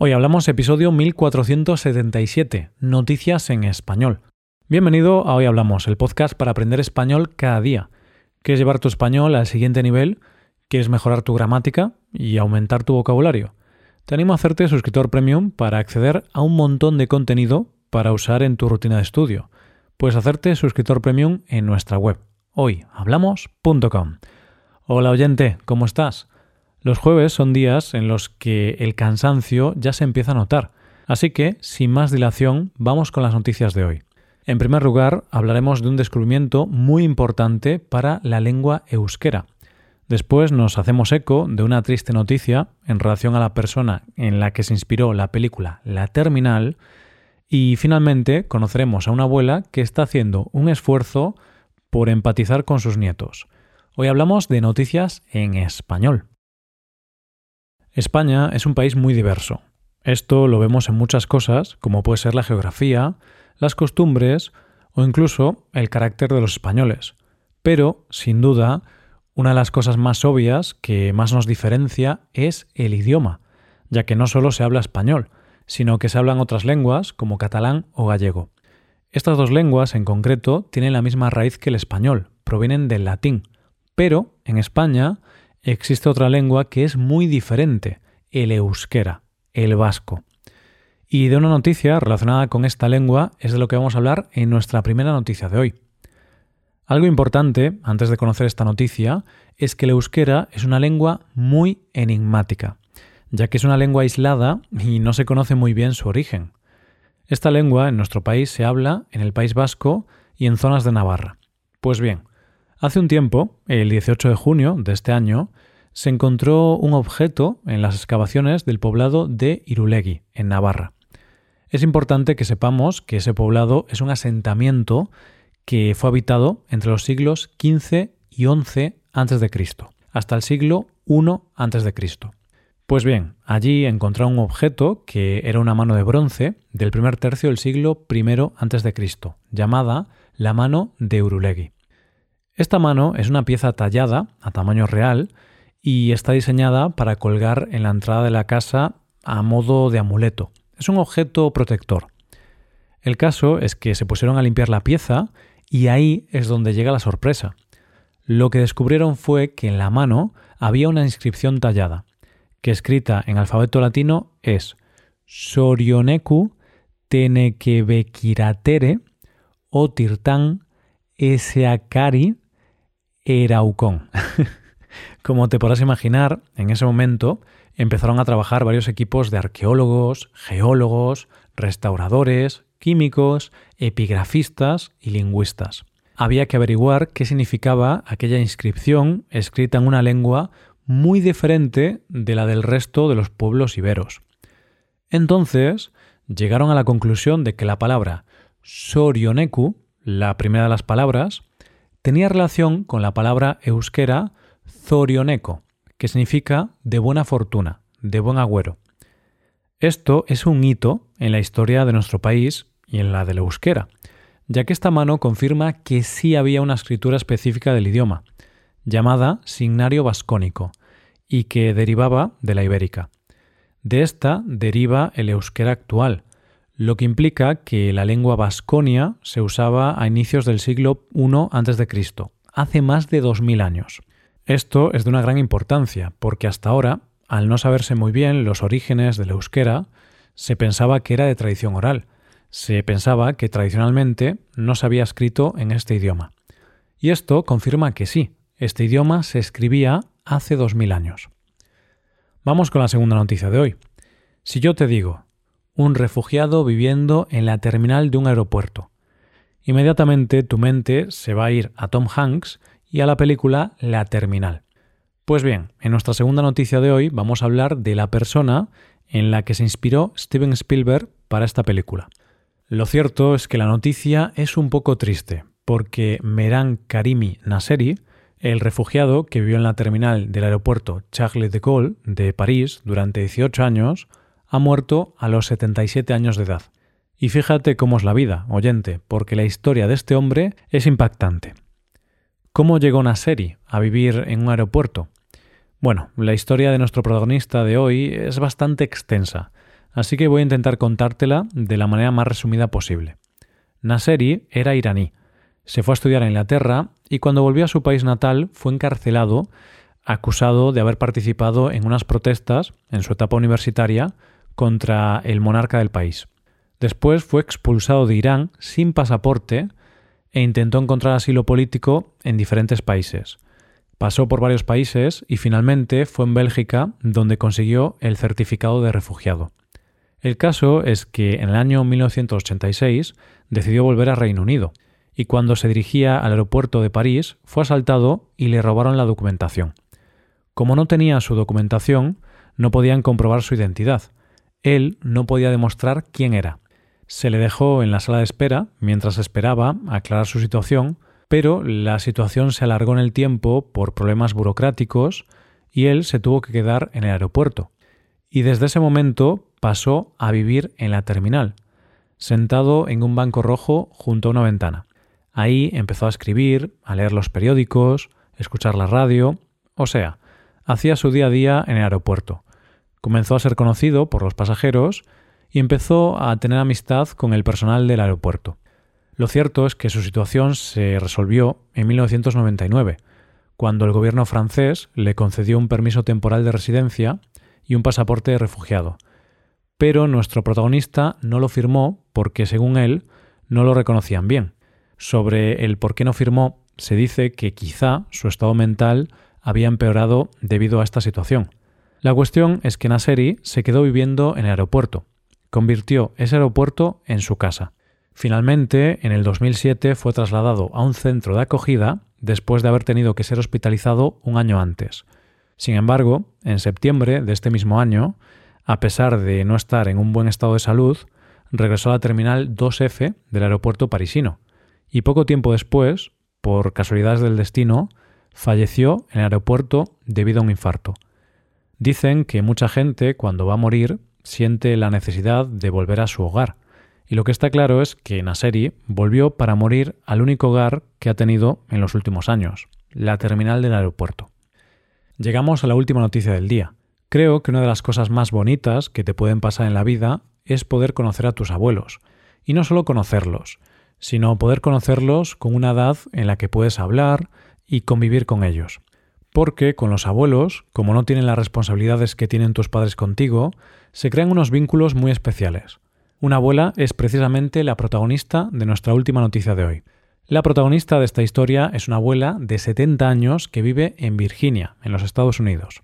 Hoy hablamos episodio 1477, Noticias en Español. Bienvenido a Hoy Hablamos, el podcast para aprender español cada día. ¿Quieres llevar tu español al siguiente nivel? ¿Quieres mejorar tu gramática y aumentar tu vocabulario? Te animo a hacerte suscriptor premium para acceder a un montón de contenido para usar en tu rutina de estudio. Puedes hacerte suscriptor premium en nuestra web, hoyhablamos.com. Hola oyente, ¿cómo estás? Los jueves son días en los que el cansancio ya se empieza a notar, así que, sin más dilación, vamos con las noticias de hoy. En primer lugar, hablaremos de un descubrimiento muy importante para la lengua euskera. Después nos hacemos eco de una triste noticia en relación a la persona en la que se inspiró la película La Terminal y finalmente conoceremos a una abuela que está haciendo un esfuerzo por empatizar con sus nietos. Hoy hablamos de noticias en español. España es un país muy diverso. Esto lo vemos en muchas cosas, como puede ser la geografía, las costumbres o incluso el carácter de los españoles. Pero, sin duda, una de las cosas más obvias que más nos diferencia es el idioma, ya que no solo se habla español, sino que se hablan otras lenguas como catalán o gallego. Estas dos lenguas en concreto tienen la misma raíz que el español, provienen del latín, pero en España existe otra lengua que es muy diferente, el euskera, el vasco. Y de una noticia relacionada con esta lengua es de lo que vamos a hablar en nuestra primera noticia de hoy. Algo importante, antes de conocer esta noticia, es que el euskera es una lengua muy enigmática, ya que es una lengua aislada y no se conoce muy bien su origen. Esta lengua en nuestro país se habla en el País Vasco y en zonas de Navarra. Pues bien, Hace un tiempo, el 18 de junio de este año, se encontró un objeto en las excavaciones del poblado de Irulegui, en Navarra. Es importante que sepamos que ese poblado es un asentamiento que fue habitado entre los siglos XV y XI a.C., hasta el siglo I a.C. Pues bien, allí encontraron un objeto que era una mano de bronce del primer tercio del siglo I a.C., llamada la mano de Urulegui. Esta mano es una pieza tallada a tamaño real y está diseñada para colgar en la entrada de la casa a modo de amuleto. Es un objeto protector. El caso es que se pusieron a limpiar la pieza y ahí es donde llega la sorpresa. Lo que descubrieron fue que en la mano había una inscripción tallada, que escrita en alfabeto latino es Sorioneku Tenekebekiratere o Tirtán Eseakari Eraucón. Como te podrás imaginar, en ese momento empezaron a trabajar varios equipos de arqueólogos, geólogos, restauradores, químicos, epigrafistas y lingüistas. Había que averiguar qué significaba aquella inscripción escrita en una lengua muy diferente de la del resto de los pueblos iberos. Entonces, llegaron a la conclusión de que la palabra Sorioneku, la primera de las palabras, tenía relación con la palabra euskera zorioneko, que significa de buena fortuna, de buen agüero. Esto es un hito en la historia de nuestro país y en la de euskera, ya que esta mano confirma que sí había una escritura específica del idioma, llamada signario vascónico, y que derivaba de la ibérica. De esta deriva el euskera actual, lo que implica que la lengua vasconia se usaba a inicios del siglo I a.C., hace más de 2000 años. Esto es de una gran importancia, porque hasta ahora, al no saberse muy bien los orígenes del euskera, se pensaba que era de tradición oral. Se pensaba que tradicionalmente no se había escrito en este idioma. Y esto confirma que sí, este idioma se escribía hace 2000 años. Vamos con la segunda noticia de hoy. Si yo te digo, un refugiado viviendo en la terminal de un aeropuerto. Inmediatamente tu mente se va a ir a Tom Hanks y a la película La Terminal. Pues bien, en nuestra segunda noticia de hoy vamos a hablar de la persona en la que se inspiró Steven Spielberg para esta película. Lo cierto es que la noticia es un poco triste, porque Meran Karimi Nasseri, el refugiado que vivió en la terminal del aeropuerto Charles de Gaulle de París durante 18 años, ha muerto a los 77 años de edad. Y fíjate cómo es la vida, oyente, porque la historia de este hombre es impactante. ¿Cómo llegó Nasseri a vivir en un aeropuerto? Bueno, la historia de nuestro protagonista de hoy es bastante extensa, así que voy a intentar contártela de la manera más resumida posible. Naseri era iraní, se fue a estudiar a Inglaterra y cuando volvió a su país natal fue encarcelado acusado de haber participado en unas protestas en su etapa universitaria contra el monarca del país. Después fue expulsado de Irán sin pasaporte e intentó encontrar asilo político en diferentes países. Pasó por varios países y finalmente fue en Bélgica donde consiguió el certificado de refugiado. El caso es que en el año 1986 decidió volver a Reino Unido y cuando se dirigía al aeropuerto de París fue asaltado y le robaron la documentación. Como no tenía su documentación, no podían comprobar su identidad. Él no podía demostrar quién era. Se le dejó en la sala de espera mientras esperaba aclarar su situación, pero la situación se alargó en el tiempo por problemas burocráticos y él se tuvo que quedar en el aeropuerto. Y desde ese momento pasó a vivir en la terminal, sentado en un banco rojo junto a una ventana. Ahí empezó a escribir, a leer los periódicos, escuchar la radio, o sea, hacía su día a día en el aeropuerto. Comenzó a ser conocido por los pasajeros y empezó a tener amistad con el personal del aeropuerto. Lo cierto es que su situación se resolvió en 1999, cuando el gobierno francés le concedió un permiso temporal de residencia y un pasaporte de refugiado. Pero nuestro protagonista no lo firmó porque, según él, no lo reconocían bien. Sobre el por qué no firmó, se dice que quizá su estado mental había empeorado debido a esta situación. La cuestión es que Naseri se quedó viviendo en el aeropuerto, convirtió ese aeropuerto en su casa. Finalmente, en el 2007 fue trasladado a un centro de acogida después de haber tenido que ser hospitalizado un año antes. Sin embargo, en septiembre de este mismo año, a pesar de no estar en un buen estado de salud, regresó a la terminal 2F del aeropuerto parisino, y poco tiempo después, por casualidades del destino, falleció en el aeropuerto debido a un infarto. Dicen que mucha gente cuando va a morir siente la necesidad de volver a su hogar, y lo que está claro es que Naseri volvió para morir al único hogar que ha tenido en los últimos años, la terminal del aeropuerto. Llegamos a la última noticia del día. Creo que una de las cosas más bonitas que te pueden pasar en la vida es poder conocer a tus abuelos, y no solo conocerlos, sino poder conocerlos con una edad en la que puedes hablar, y convivir con ellos. Porque con los abuelos, como no tienen las responsabilidades que tienen tus padres contigo, se crean unos vínculos muy especiales. Una abuela es precisamente la protagonista de nuestra última noticia de hoy. La protagonista de esta historia es una abuela de 70 años que vive en Virginia, en los Estados Unidos.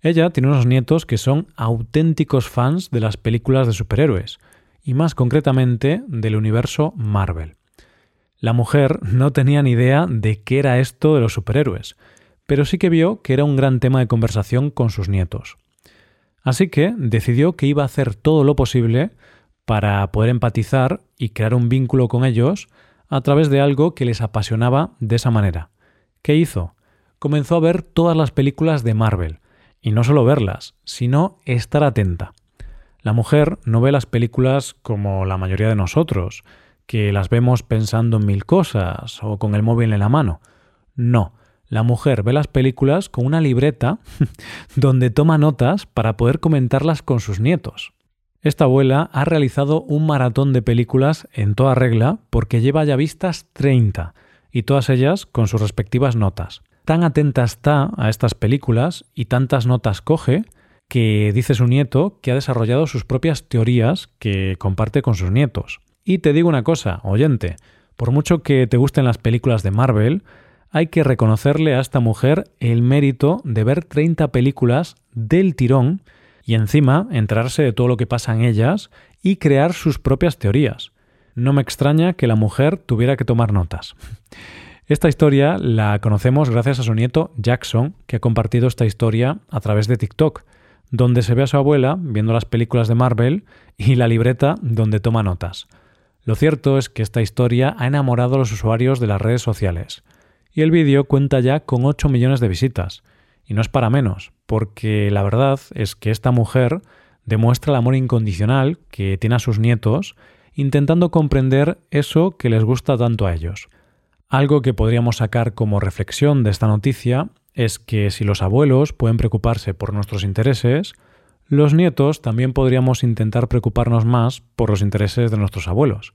Ella tiene unos nietos que son auténticos fans de las películas de superhéroes, y más concretamente del universo Marvel. La mujer no tenía ni idea de qué era esto de los superhéroes, pero sí que vio que era un gran tema de conversación con sus nietos. Así que decidió que iba a hacer todo lo posible para poder empatizar y crear un vínculo con ellos a través de algo que les apasionaba de esa manera. ¿Qué hizo? Comenzó a ver todas las películas de Marvel, y no solo verlas, sino estar atenta. La mujer no ve las películas como la mayoría de nosotros, que las vemos pensando en mil cosas o con el móvil en la mano. No, la mujer ve las películas con una libreta donde toma notas para poder comentarlas con sus nietos. Esta abuela ha realizado un maratón de películas en toda regla porque lleva ya vistas 30 y todas ellas con sus respectivas notas. Tan atenta está a estas películas y tantas notas coge que dice su nieto que ha desarrollado sus propias teorías que comparte con sus nietos. Y te digo una cosa, oyente, por mucho que te gusten las películas de Marvel, hay que reconocerle a esta mujer el mérito de ver 30 películas del tirón y encima enterarse de todo lo que pasa en ellas y crear sus propias teorías. No me extraña que la mujer tuviera que tomar notas. Esta historia la conocemos gracias a su nieto Jackson, que ha compartido esta historia a través de TikTok, donde se ve a su abuela viendo las películas de Marvel y la libreta donde toma notas. Lo cierto es que esta historia ha enamorado a los usuarios de las redes sociales, y el vídeo cuenta ya con 8 millones de visitas. Y no es para menos, porque la verdad es que esta mujer demuestra el amor incondicional que tiene a sus nietos, intentando comprender eso que les gusta tanto a ellos. Algo que podríamos sacar como reflexión de esta noticia es que si los abuelos pueden preocuparse por nuestros intereses, los nietos también podríamos intentar preocuparnos más por los intereses de nuestros abuelos.